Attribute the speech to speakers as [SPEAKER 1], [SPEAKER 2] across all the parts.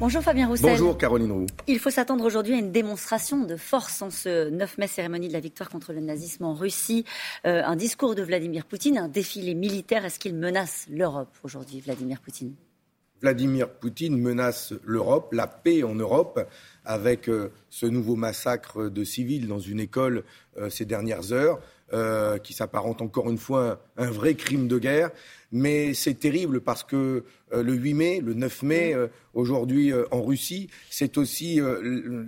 [SPEAKER 1] Bonjour Fabien Roussel.
[SPEAKER 2] Bonjour Caroline Roux.
[SPEAKER 1] Il faut s'attendre aujourd'hui à une démonstration de force en ce 9 mai, cérémonie de la victoire contre le nazisme en Russie. Euh, un discours de Vladimir Poutine, un défilé militaire. Est-ce qu'il menace l'Europe aujourd'hui, Vladimir Poutine?
[SPEAKER 2] Vladimir Poutine menace l'Europe, la paix en Europe, avec euh, ce nouveau massacre de civils dans une école euh, ces dernières heures. Euh, qui s'apparente encore une fois un, un, vrai crime de guerre. Mais c'est terrible parce que euh, le 8 mai, le 9 mai, euh, aujourd'hui en Russie, c'est aussi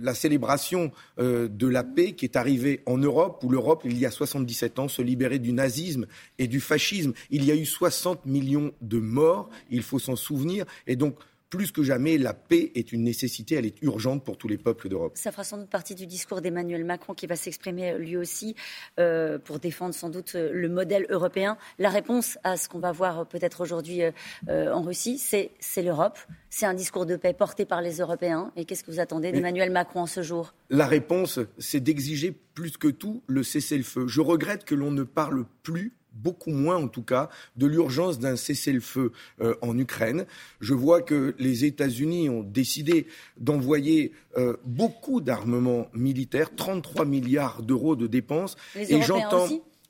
[SPEAKER 2] la célébration de la paix qui est arrivée en Europe, où l'Europe, il y a 77 ans, se libérait du nazisme et du fascisme. Il y a eu 60 millions de morts, il faut s'en souvenir. Et donc, plus que jamais, la paix est une nécessité, elle est urgente pour tous les peuples d'Europe.
[SPEAKER 1] Ça fera sans doute partie du discours d'Emmanuel Macron qui va s'exprimer lui aussi euh, pour défendre sans doute le modèle européen. La réponse à ce qu'on va voir peut-être aujourd'hui euh, en Russie, c'est l'Europe. C'est un discours de paix porté par les Européens. Et qu'est-ce que vous attendez d'Emmanuel Macron en ce jour?
[SPEAKER 2] La réponse, c'est d'exiger plus que tout le cessez-le-feu. Je regrette que l'on ne parle plus beaucoup moins en tout cas, de l'urgence d'un cessez-le-feu euh, en Ukraine. Je vois que les États-Unis ont décidé d'envoyer euh, beaucoup d'armements militaires, 33 milliards d'euros de dépenses.
[SPEAKER 1] Les et j'entends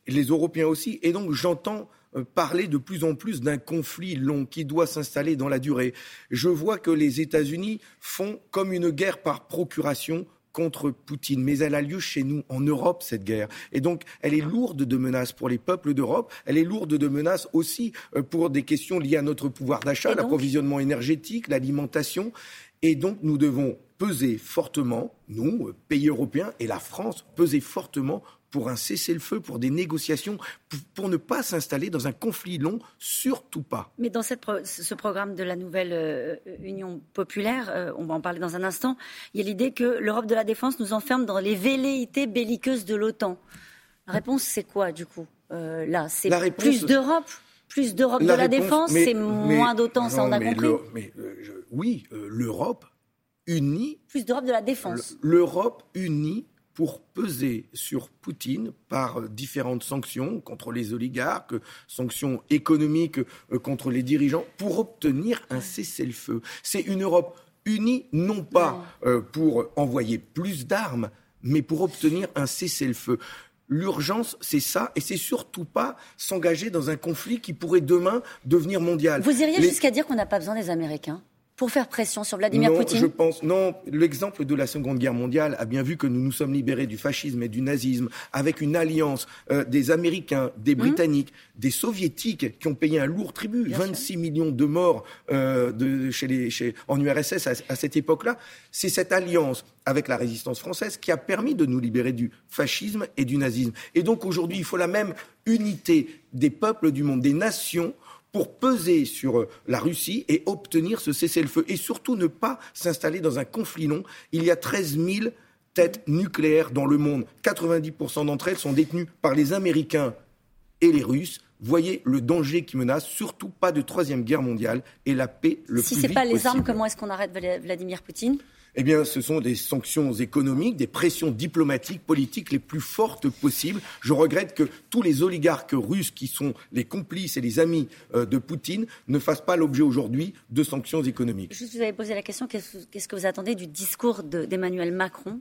[SPEAKER 2] les Européens aussi, et donc j'entends euh, parler de plus en plus d'un conflit long qui doit s'installer dans la durée. Je vois que les États-Unis font comme une guerre par procuration contre Poutine. Mais elle a lieu chez nous, en Europe, cette guerre. Et donc, elle est lourde de menaces pour les peuples d'Europe. Elle est lourde de menaces aussi euh, pour des questions liées à notre pouvoir d'achat, l'approvisionnement énergétique, l'alimentation. Et donc, nous devons peser fortement, nous, pays européens, et la France, peser fortement pour un cessez-le-feu, pour des négociations, pour, ne pas s'installer dans un conflit long, surtout pas.
[SPEAKER 1] Mais dans cette ce programme de la nouvelle euh, Union populaire, euh, on va en parler dans un instant, il y a l'idée que l'Europe de la défense nous enferme dans les velléités belliqueuses de l'OTAN. La réponse, c'est quoi du coup euh, Là, c'est plus d'Europe? Plus d'Europe de la défense, c'est moins d'OTAN, ça on a compris.
[SPEAKER 2] mais oui, l'Europe unie.
[SPEAKER 1] Plus d'Europe de la défense.
[SPEAKER 2] L'Europe unie pour peser sur Poutine par différentes sanctions contre les oligarques, sanctions économiques euh, contre les dirigeants, pour obtenir un cessez-le-feu. C'est une Europe unie, non pas euh, pour envoyer plus d'armes, mais pour obtenir un cessez-le-feu. L'urgence, c'est ça, et c'est surtout pas s'engager dans un conflit qui pourrait demain devenir mondial.
[SPEAKER 1] Vous iriez jusqu'à dire qu'on n'a pas besoin des Américains? Pour faire pression sur Vladimir
[SPEAKER 2] non,
[SPEAKER 1] Poutine
[SPEAKER 2] Je pense non. L'exemple de la Seconde Guerre mondiale a bien vu que nous nous sommes libérés du fascisme et du nazisme avec une alliance euh, des Américains, des hum. Britanniques, des Soviétiques qui ont payé un lourd tribut, bien 26 sûr. millions de morts euh, de, chez les, chez, en URSS à, à cette époque-là. C'est cette alliance avec la résistance française qui a permis de nous libérer du fascisme et du nazisme. Et donc aujourd'hui, il faut la même unité des peuples du monde, des nations pour peser sur euh, la Russie et obtenir ce cessez-le-feu. Et surtout ne pas s'installer dans un conflit long. Il y a 13 000 têtes nucléaires dans le monde. 90% d'entre elles sont détenues par les Américains et les Russes. Voyez le danger qui menace, surtout pas de troisième guerre mondiale et la paix le
[SPEAKER 1] si
[SPEAKER 2] plus vite possible.
[SPEAKER 1] Si ce n'est pas les armes, comment est-ce qu'on arrête Vladimir Poutine?
[SPEAKER 2] Eh bien, ce sont des sanctions économiques, des pressions diplomatiques, politiques les plus fortes possibles. Je regrette que tous les oligarques russes qui sont les complices et les amis euh, de Poutine ne fassent pas l'objet aujourd'hui de sanctions économiques.
[SPEAKER 1] Juste, vous avez posé la question, qu'est-ce que vous attendez du discours d'Emmanuel Macron?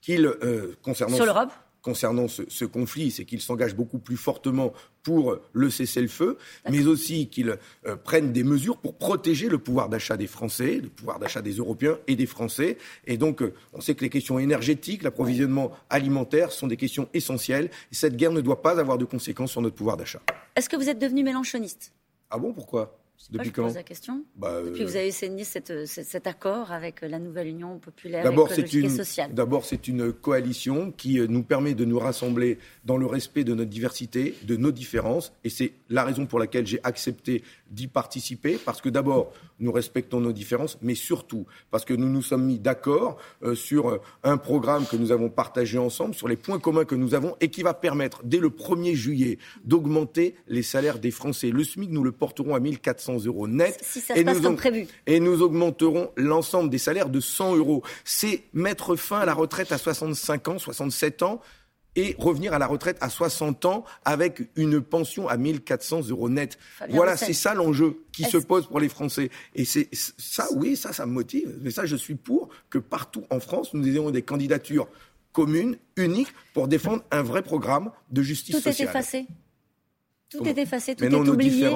[SPEAKER 2] Qu'il, euh, concernant
[SPEAKER 1] sur l'Europe?
[SPEAKER 2] Concernant ce, ce conflit, c'est qu'il s'engage beaucoup plus fortement pour le cessez-le-feu, mais aussi qu'il euh, prenne des mesures pour protéger le pouvoir d'achat des Français, le pouvoir d'achat des Européens et des Français. Et donc, euh, on sait que les questions énergétiques, l'approvisionnement alimentaire sont des questions essentielles. Et cette guerre ne doit pas avoir de conséquences sur notre pouvoir d'achat.
[SPEAKER 1] Est-ce que vous êtes devenu mélanchoniste?
[SPEAKER 2] Ah bon, pourquoi?
[SPEAKER 1] Depuis
[SPEAKER 2] quand
[SPEAKER 1] pose la question.
[SPEAKER 2] Bah,
[SPEAKER 1] Depuis que vous avez signé cette, cette, cet accord avec la nouvelle Union populaire écologique
[SPEAKER 2] une,
[SPEAKER 1] et sociale.
[SPEAKER 2] D'abord, c'est une coalition qui euh, nous permet de nous rassembler dans le respect de notre diversité, de nos différences, et c'est la raison pour laquelle j'ai accepté d'y participer, parce que d'abord, nous respectons nos différences, mais surtout parce que nous nous sommes mis d'accord euh, sur euh, un programme que nous avons partagé ensemble, sur les points communs que nous avons, et qui va permettre, dès le 1er juillet, d'augmenter les salaires des Français. Le SMIC, nous le porterons à 1400 euros net.
[SPEAKER 1] Si ça se passe comme prévu.
[SPEAKER 2] Et nous augmenterons l'ensemble des salaires de 100 euros. C'est mettre fin à la retraite à 65 ans, 67 ans et revenir à la retraite à 60 ans avec une pension à 1400 euros net. voilà, c'est ça l'enjeu qui se pose pour les Français. Et c'est ça, oui, ça, ça me motive. Mais ça, je suis pour que partout en France, nous ayons des candidatures communes, uniques, pour défendre un vrai programme de justice sociale.
[SPEAKER 1] Tout est effacé. Tout est effacé, tout est oublié.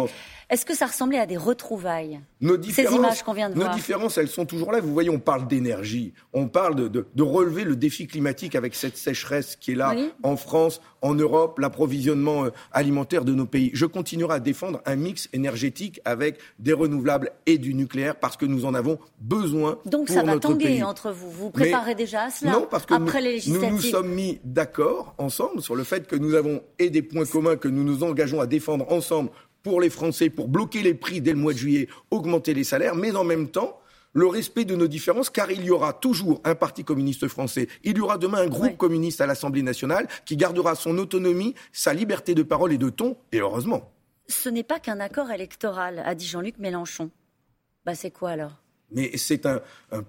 [SPEAKER 1] Est-ce que ça ressemblait à des retrouvailles
[SPEAKER 2] nos Ces images qu'on vient de nos voir. Nos différences, elles sont toujours là. Vous voyez, on parle d'énergie, on parle de, de, relever le défi climatique avec cette sécheresse qui est là en France, en Europe, l'approvisionnement euh, alimentaire de nos pays. Je continuerai à défendre un mix énergétique avec des renouvelables et du nucléaire parce que nous en avons besoin.
[SPEAKER 1] Donc
[SPEAKER 2] ça
[SPEAKER 1] va tanguer entre vous. Vous préparez déjà à cela Non, parce que après
[SPEAKER 2] nous,
[SPEAKER 1] les
[SPEAKER 2] nous nous sommes mis d'accord ensemble sur le fait que nous avons et des points communs que nous nous engageons à défendre ensemble pour les Français, pour bloquer les prix dès le mois de juillet, augmenter les salaires, mais en même temps, le respect de nos différences, car il y aura toujours un parti communiste français. Il y aura demain un groupe communiste à l'Assemblée nationale qui gardera son autonomie, sa liberté de parole et de ton, et heureusement.
[SPEAKER 1] Ce n'est pas qu'un accord électoral, a dit Jean-Luc Mélenchon. Bah c'est quoi alors?
[SPEAKER 2] Mais c'est un,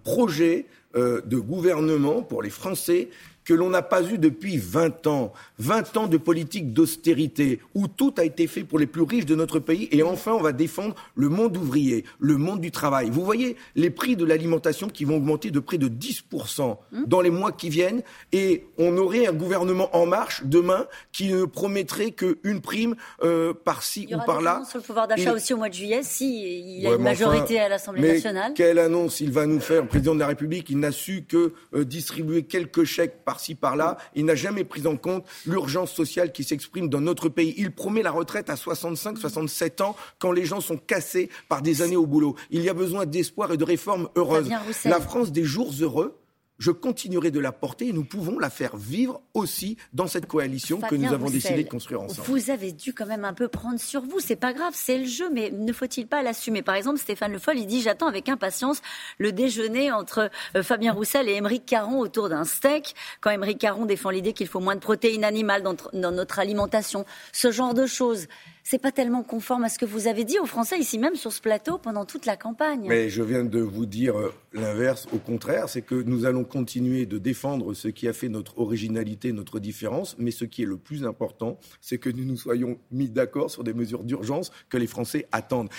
[SPEAKER 2] projet euh, de gouvernement pour les Français que l'on n'a pas eu depuis 20 ans. 20 ans de politique d'austérité où tout a été fait pour les plus riches de notre pays et enfin on va défendre le monde ouvrier, le monde du travail. Vous voyez les prix de l'alimentation qui vont augmenter de près de 10% mmh. dans les mois qui viennent et on aurait un gouvernement en marche demain qui ne promettrait qu'une prime euh, par-ci ou par-là.
[SPEAKER 1] sur le pouvoir d'achat aussi au mois de juillet si il y a une majorité à l'Assemblée nationale.
[SPEAKER 2] Quelle annonce il va nous faire, le président de la République Il n'a su que euh, distribuer quelques chèques par par-ci par-là. Il n'a jamais pris en compte l'urgence sociale qui s'exprime dans notre pays. Il promet la retraite à 65, 67 ans quand les gens sont cassés par des années au boulot. Il y a besoin d'espoir et de réformes heureuses. La France des jours heureux, je continuerai de la porter et nous pouvons la faire vivre aussi dans cette coalition que nous avons décidé de construire ensemble.
[SPEAKER 1] Vous avez dû quand même un peu prendre sur vous. C'est pas grave, c'est le jeu, mais ne faut-il pas l'assumer? Par exemple, Stéphane Le Foll, il dit J'attends avec impatience le déjeuner entre euh, Fabien Roussel et Émeric Caron autour d'un steak. Quand Émeric Caron défend l'idée qu'il faut moins de protéines animales dans notre alimentation, ce genre de choses c'est pas tellement conforme à ce que vous avez dit aux Français ici même sur ce plateau pendant toute la campagne.
[SPEAKER 2] Mais je viens de vous dire euh, l'inverse. Au contraire, c'est que nous allons continuer de défendre ce qui a fait notre originalité, notre différence. Mais ce qui est le plus important, c'est que nous nous soyons mis d'accord sur des mesures d'urgence que les Français attendent.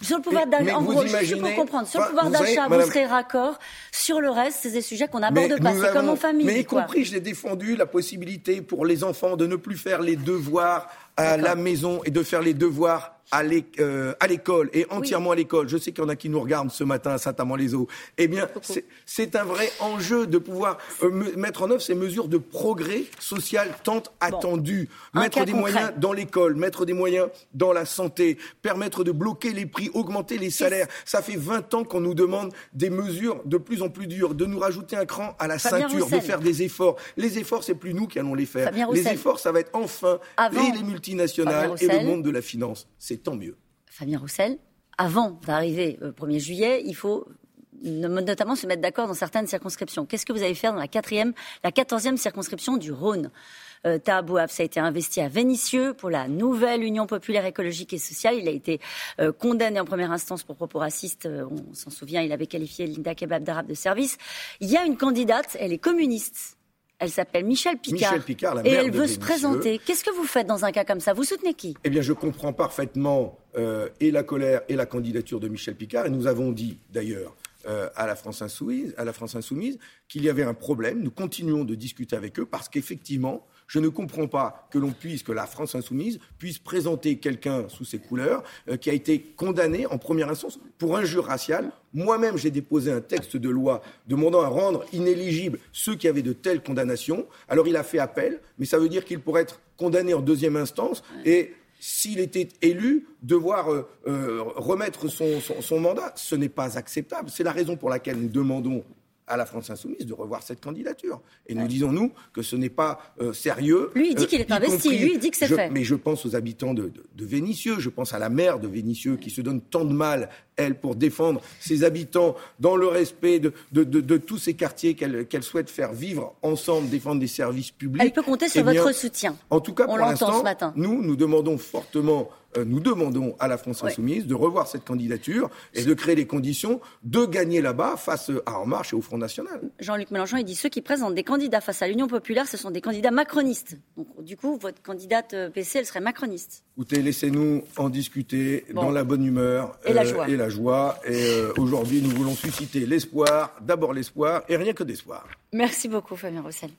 [SPEAKER 1] Sur le pouvoir d'achat, en gros, je peux comprendre. Sur le pouvoir d'achat, vous, serez raccord. Sur le reste, c'est des sujets qu'on n'aborde pas. C'est comme en famille.
[SPEAKER 2] Mais y compris, j'ai défendu la possibilité pour les enfants de ne plus faire les devoirs à la maison et de faire les devoirs à l'école et entièrement à l'école, je sais qu'il y en a qui nous regardent ce matin à Saint-Amand-les-Eaux, eh bien, c'est un vrai enjeu de pouvoir euh, mettre en œuvre ces mesures de progrès social tant attendues. Mettre des moyens dans l'école, mettre des moyens dans la santé, permettre de bloquer les prix, augmenter les salaires. Ça fait 20 ans qu'on nous demande des mesures de plus en plus dures, de nous rajouter un cran à la ceinture, de faire des efforts. Les efforts, c'est plus nous qui allons les faire. les efforts, ça va être enfin les multinationales et le monde de la finance. C'est tant mieux.
[SPEAKER 1] Fabien Roussel, avant d'arriver au 1er juillet, il faut notamment se mettre d'accord dans certaines circonscriptions. Qu'est-ce que vous allez faire dans la quatrième, la quatorzième circonscription du Rhône? Euh, a été investi à Vénissieux pour la nouvelle Union populaire écologique et sociale. Il a été euh, condamné en première instance pour propos racistes. Euh, on s'en souvient, il avait qualifié Linda Kebab d'arabe de service. Il y a une candidate, elle est communiste. Elle s'appelle Michel Picard.
[SPEAKER 2] Michel Picard, la
[SPEAKER 1] et elle veut se présenter. Qu'est-ce que vous faites dans un cas comme ça? Vous soutenez qui?
[SPEAKER 2] Eh bien, je comprends parfaitement euh, et la colère et la candidature de Michel Picard. Et nous avons dit, d'ailleurs, euh, à la France insoumise, à la France insoumise, qu'il y avait un problème. Nous continuons de discuter avec eux parce qu'effectivement, je ne comprends pas que l'on puisse, que la France insoumise puisse présenter quelqu'un sous ses couleurs euh, qui a été condamné en première instance pour injure raciale. Moi-même, j'ai déposé un texte de loi demandant à rendre inéligibles ceux qui avaient de telles condamnations. Alors il a fait appel, mais ça veut dire qu'il pourrait être condamné en deuxième instance et s'il était élu, devoir euh, euh, remettre son mandat. Ce n'est pas acceptable. C'est la raison pour laquelle nous demandons à la France insoumise de revoir cette candidature. Et nous disons, nous, que ce n'est pas euh, sérieux.
[SPEAKER 1] Lui, il dit qu'il est euh, investi, lui, il dit que c'est fait.
[SPEAKER 2] Mais je pense aux habitants de, de, Vénissieux, je pense à la maire de Vénissieux qui se donne tant de mal, elle, pour défendre ses habitants dans le respect de, de tous ces quartiers qu'elle souhaite faire vivre ensemble, défendre des services publics.
[SPEAKER 1] Elle peut compter sur eh votre soutien.
[SPEAKER 2] En tout cas, pour l'instant, nous, nous demandons fortement euh, nous demandons à la France Insoumise de revoir cette candidature et de créer les conditions de gagner là-bas face à En Marche et au Front National.
[SPEAKER 1] Jean-Luc Mélenchon, il dit ceux qui présentent des candidats face à l'Union populaire, ce sont des candidats macronistes. Donc, du coup, votre candidate euh, PC, elle serait macroniste.
[SPEAKER 2] Écoutez, laissez-nous en discuter dans la bonne humeur
[SPEAKER 1] et, la joie.
[SPEAKER 2] et la joie. Et aujourd'hui, nous voulons susciter l'espoir, d'abord l'espoir, et rien que d'espoir.
[SPEAKER 1] Merci beaucoup, Fabien Roussel.